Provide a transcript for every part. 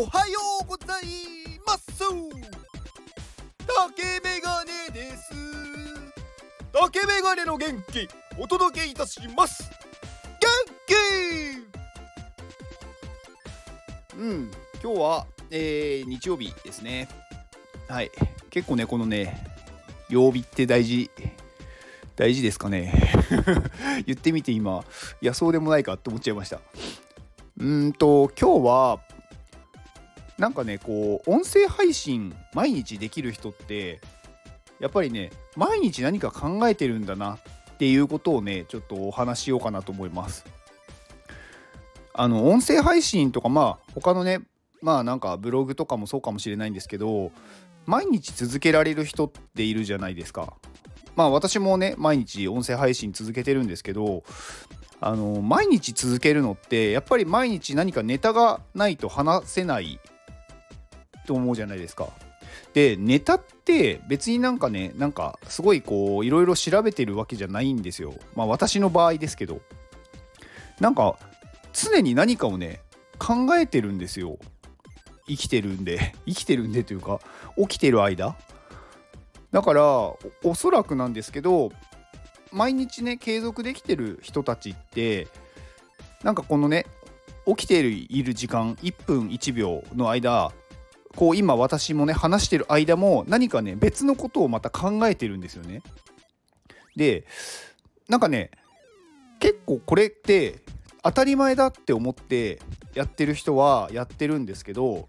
おはようございます。竹メガネです。竹メガネの元気お届けいたします。元気！うん。今日は、えー、日曜日ですね。はい。結構ねこのね曜日って大事大事ですかね。言ってみて今いやそうでもないかって思っちゃいました。うんと今日はなんかねこう音声配信毎日できる人ってやっぱりね毎日何か考えてるんだなっていうことをねちょっとお話しようかなと思います。あの音声配信とかまあ他のねまあなんかブログとかもそうかもしれないんですけど毎日続けられる人っているじゃないですか。まあ私もね毎日音声配信続けてるんですけどあの毎日続けるのってやっぱり毎日何かネタがないと話せないと思うじゃないですか。でネタって別になんかねなんかすごいこういろいろ調べてるわけじゃないんですよ。まあ私の場合ですけど。なんか常に何かをね考えてるんですよ。生きてるんで 生きてるんでというか起きてる間だからおそらくなんですけど毎日ね継続できてる人たちってなんかこのね起きている時間1分1秒の間こう今私もね話してる間も何かね別のことをまた考えてるんですよね。でなんかね結構これって当たり前だって思ってやってる人はやってるんですけど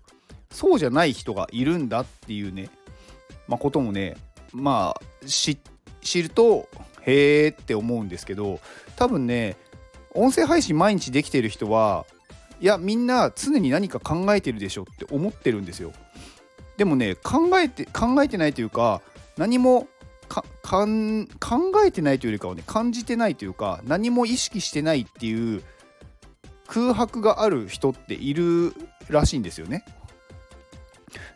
そうじゃない人がいるんだっていうね、まあ、こともねまあ知るとへーって思うんですけど多分ね音声配信毎日できてる人はいやみんな常に何か考えてるでしょって思ってるんですよ。でもね考えて考えてないというか何も考えてないというよりかはね感じてないというか何も意識してないっていう空白がある人っているらしいんですよね。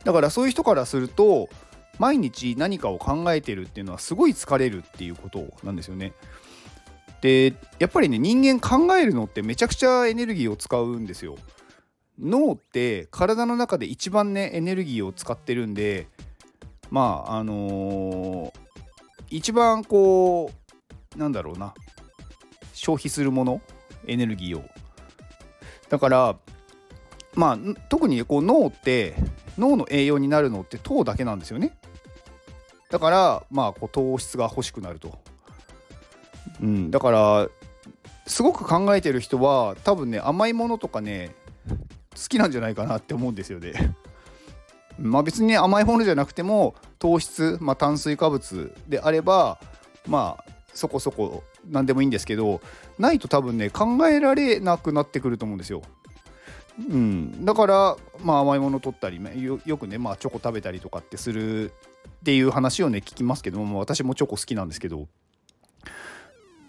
だからそういう人からすると毎日何かを考えてるっていうのはすごい疲れるっていうことなんですよね。でやっぱりね人間考えるのってめちゃくちゃエネルギーを使うんですよ。脳って体の中で一番ねエネルギーを使ってるんでまああのー、一番こうなんだろうな消費するものエネルギーを。だからまあ特にこう脳って脳の栄養になるのって糖だけなんですよね。だからまあこう糖質が欲しくなると。うん、だからすごく考えてる人は多分ね甘いものとかね好きなんじゃないかなって思うんですよね。まあ別にね甘いものじゃなくても糖質、まあ、炭水化物であればまあそこそこ何でもいいんですけどないと多分ね考えられなくなってくると思うんですよ。うん、だからまあ甘いもの取ったりよくねまあチョコ食べたりとかってするっていう話をね聞きますけども私もチョコ好きなんですけど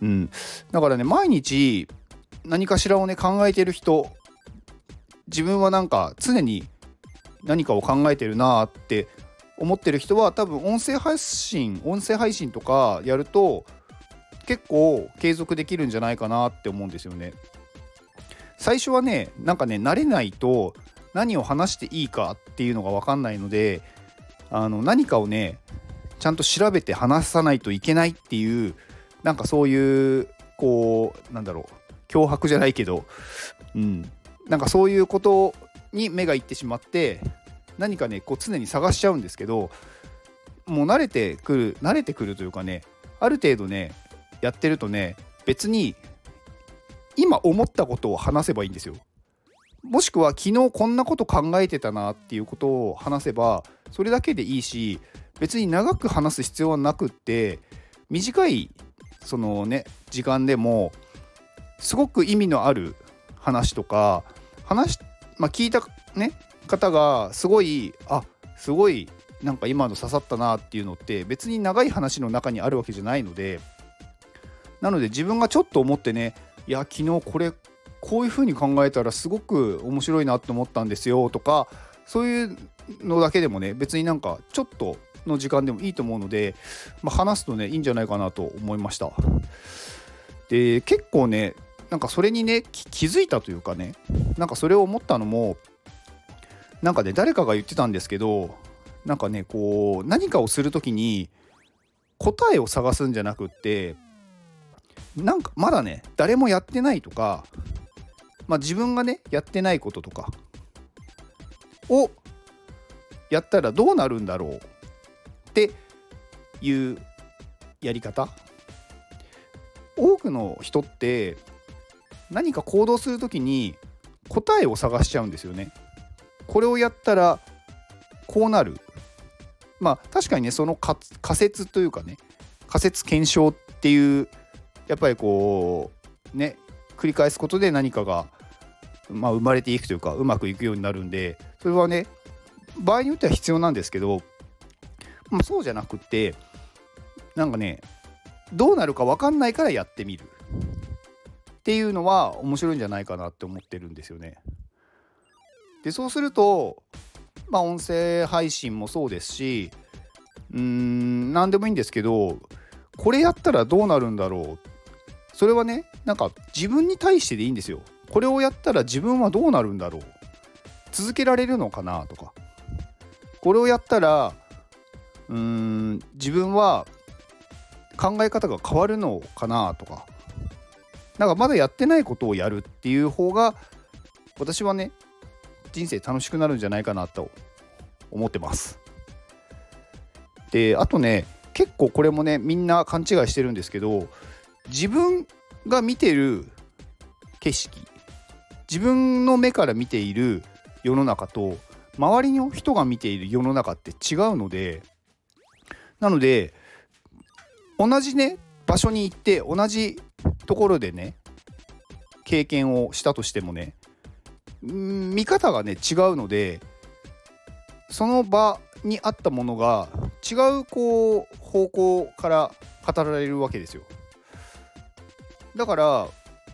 うん、だからね毎日何かしらをね考えてる人自分はなんか常に何かを考えてるなって思ってる人は多分音声配信音声配信とかやると結構継続できるんじゃないかなって思うんですよね。最初はねなんかね慣れないと何を話していいかっていうのが分かんないのであの何かをねちゃんと調べて話さないといけないっていうなんかそういうこうなんだろう脅迫じゃないけど、うん、なんかそういうことに目がいってしまって何かねこう常に探しちゃうんですけどもう慣れてくる慣れてくるというかねある程度ねやってるとね別に今思ったことを話せばいいんですよ。もしくは昨日こんなこと考えてたなっていうことを話せばそれだけでいいし別に長く話す必要はなくって短いそのね時間でもすごく意味のある話とか話、まあ、聞いた、ね、方がすごいあすごいなんか今の刺さったなっていうのって別に長い話の中にあるわけじゃないのでなので自分がちょっと思ってねいや昨日これこういう風に考えたらすごく面白いなって思ったんですよとかそういうのだけでもね別になんかちょっとの時間でもいいと思うので、まあ、話すとねいいんじゃないかなと思いました。で結構ねなんかそれにね気づいたというかねなんかそれを思ったのもなんかね誰かが言ってたんですけどなんかねこう何かをする時に答えを探すんじゃなくってなんかまだね誰もやってないとか、まあ、自分がねやってないこととかをやったらどうなるんだろうっていうやり方多くの人って何か行動する時に答えを探しちゃうんですよね。これをやったらこうなる。まあ確かにねその仮説というかね仮説検証っていうやっぱりこうね繰り返すことで何かが、まあ、生まれていくというかうまくいくようになるんでそれはね場合によっては必要なんですけど、まあ、そうじゃなくってなんかねどうなるか分かんないからやってみるっていうのは面白いんじゃないかなって思ってるんですよね。でそうするとまあ音声配信もそうですしうーん何でもいいんですけどこれやったらどうなるんだろうそれはねなんか自分に対してでいいんですよ。これをやったら自分はどうなるんだろう？続けられるのかなとか。これをやったらうーん自分は考え方が変わるのかなとか。なんかまだやってないことをやるっていう方が私はね人生楽しくなるんじゃないかなと思ってます。であとね結構これもねみんな勘違いしてるんですけど自分が見てる景色自分の目から見ている世の中と周りの人が見ている世の中って違うのでなので同じね場所に行って同じところでね経験をしたとしてもね見方がね違うのでその場にあったものが違うこう方向から語られるわけですよ。だから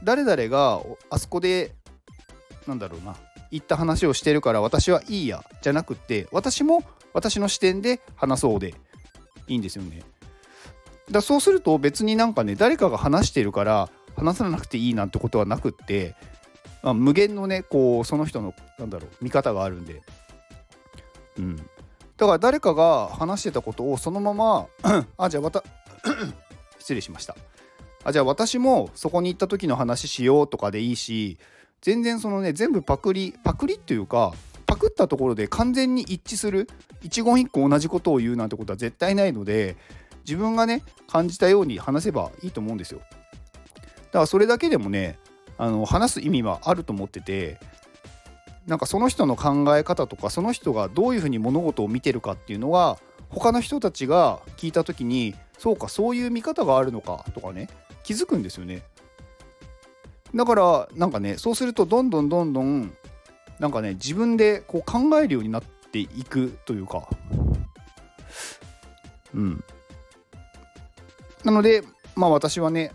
誰々があそこでなんだろうな。言った話をしてるから私はいいやじゃなくって私も私の視点で話そうで。いいんですよね。だそうすると別になんかね誰かが話してるから話さなくていいなんてことはなくって、まあ、無限のねこうその人のなんだろう見方があるんで、うん、だから誰かが話してたことをそのままあじゃあまた失礼しました。あじゃあ私もそこに行った時の話しようとかでいいし全然そのね全部パクリパクリっていうかパクったところで完全に一致する一言一句同じことを言うなんてことは絶対ないので自分がね感じたように話せばいいと思うんですよ。だからそれだけでもねあの話す意味はあると思っててなんかその人の考え方とかその人がどういうふうに物事を見てるかっていうのは他の人たちが聞いた時にそうかそういう見方があるのかとかね気づくんですよね。だからなんかねそうするとどんどんどんどんなんかね自分でこう考えるようになっていくというか。うん。なので、まあ私はね、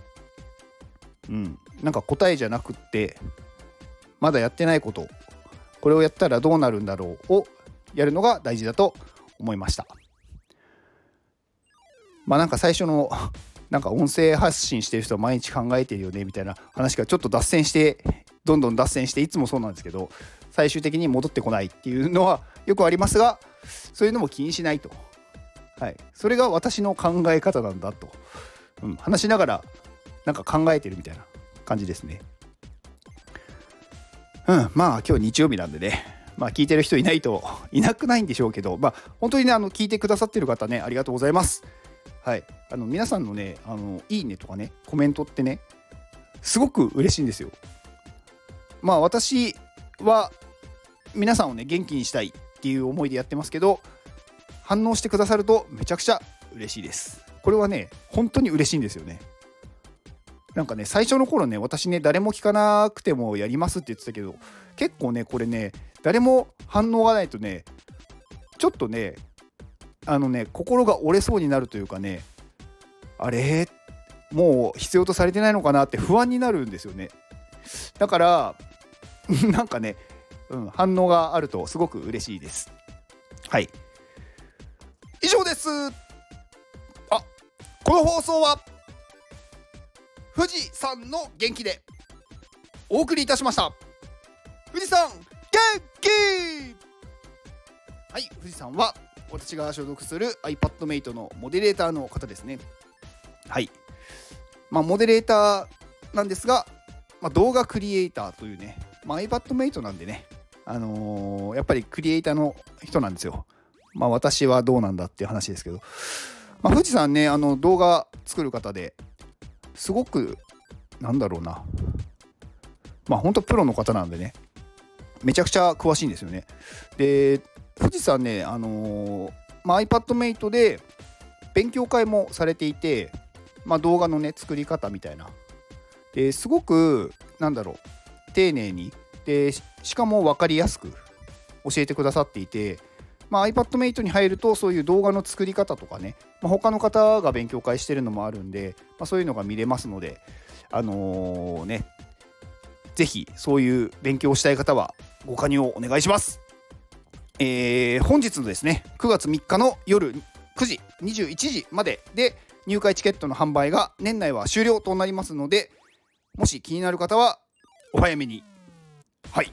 うん、なんか答えじゃなくって、まだやってないこと、これをやったらどうなるんだろうをやるのが大事だと思いました。まあなんか最初のなんか音声発信してる人は毎日考えてるよねみたいな話がちょっと脱線してどんどん脱線していつもそうなんですけど最終的に戻ってこないっていうのはよくありますがそういうのも気にしないと。はい、それが私の考え方なんだと、うん、話しながらなんか考えてるみたいな感じですね。うん、まあ今日日曜日なんでね、まあ聞いてる人いないといなくないんでしょうけど、まあ本当にね、あの聞いてくださってる方ね、ありがとうございます。はい、あの皆さんのね、あのいいねとかね、コメントってね、すごく嬉しいんですよ。まあ私は皆さんをね、元気にしたいっていう思いでやってますけど、反応してくださるとめちゃくちゃ嬉しいです。これはね、本当に嬉しいんですよね。なんかね、最初の頃ね、私ね、誰も聞かなくてもやりますって言ってたけど、結構ね、これね、誰も反応がないとね、ちょっとね、あのね、心が折れそうになるというかね、あれ？もう必要とされてないのかなって不安になるんですよね。だから、なんかね、うん、反応があるとすごく嬉しいです。はい。以上ですあこの放送は富士山の元気でお送りいたしました富士山元気はい富士山は私が所属する iPadMate のモデレーターの方ですね。はい。まあモデレーターなんですが、まあ、動画クリエイターというね、まあ、iPadMate なんでねあのー、やっぱりクリエイターの人なんですよ。まあ私はどうなんだっていう話ですけど、まあ、富士山ねあの動画作る方ですごくなんだろうな。まあ本当プロの方なんでねめちゃくちゃ詳しいんですよね。で富士山ねあのー、まあ、iPadMate で勉強会もされていて、まあ、動画のね作り方みたいなですごくなんだろう丁寧にでしかも分かりやすく教えてくださっていて、まあ、iPadMate に入るとそういう動画の作り方とかね、まあ、他の方が勉強会してるのもあるんで、まあ、そういうのが見れますのであのー、ねぜひそういう勉強をしたい方はご加入をお願いします。えー、本日のですね9月3日の夜9時21時までで入会チケットの販売が年内は終了となりますのでもし気になる方はお早めに。はい。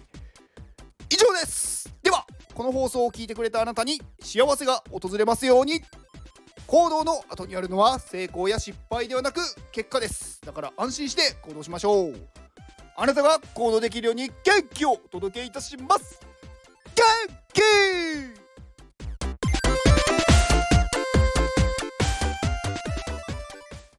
以上です。ではこの放送を聞いてくれたあなたに幸せが訪れますように。行動の後にあるのは成功や失敗ではなく結果です。だから安心して行動しましょう。あなたが行動できるように元気をお届けいたします。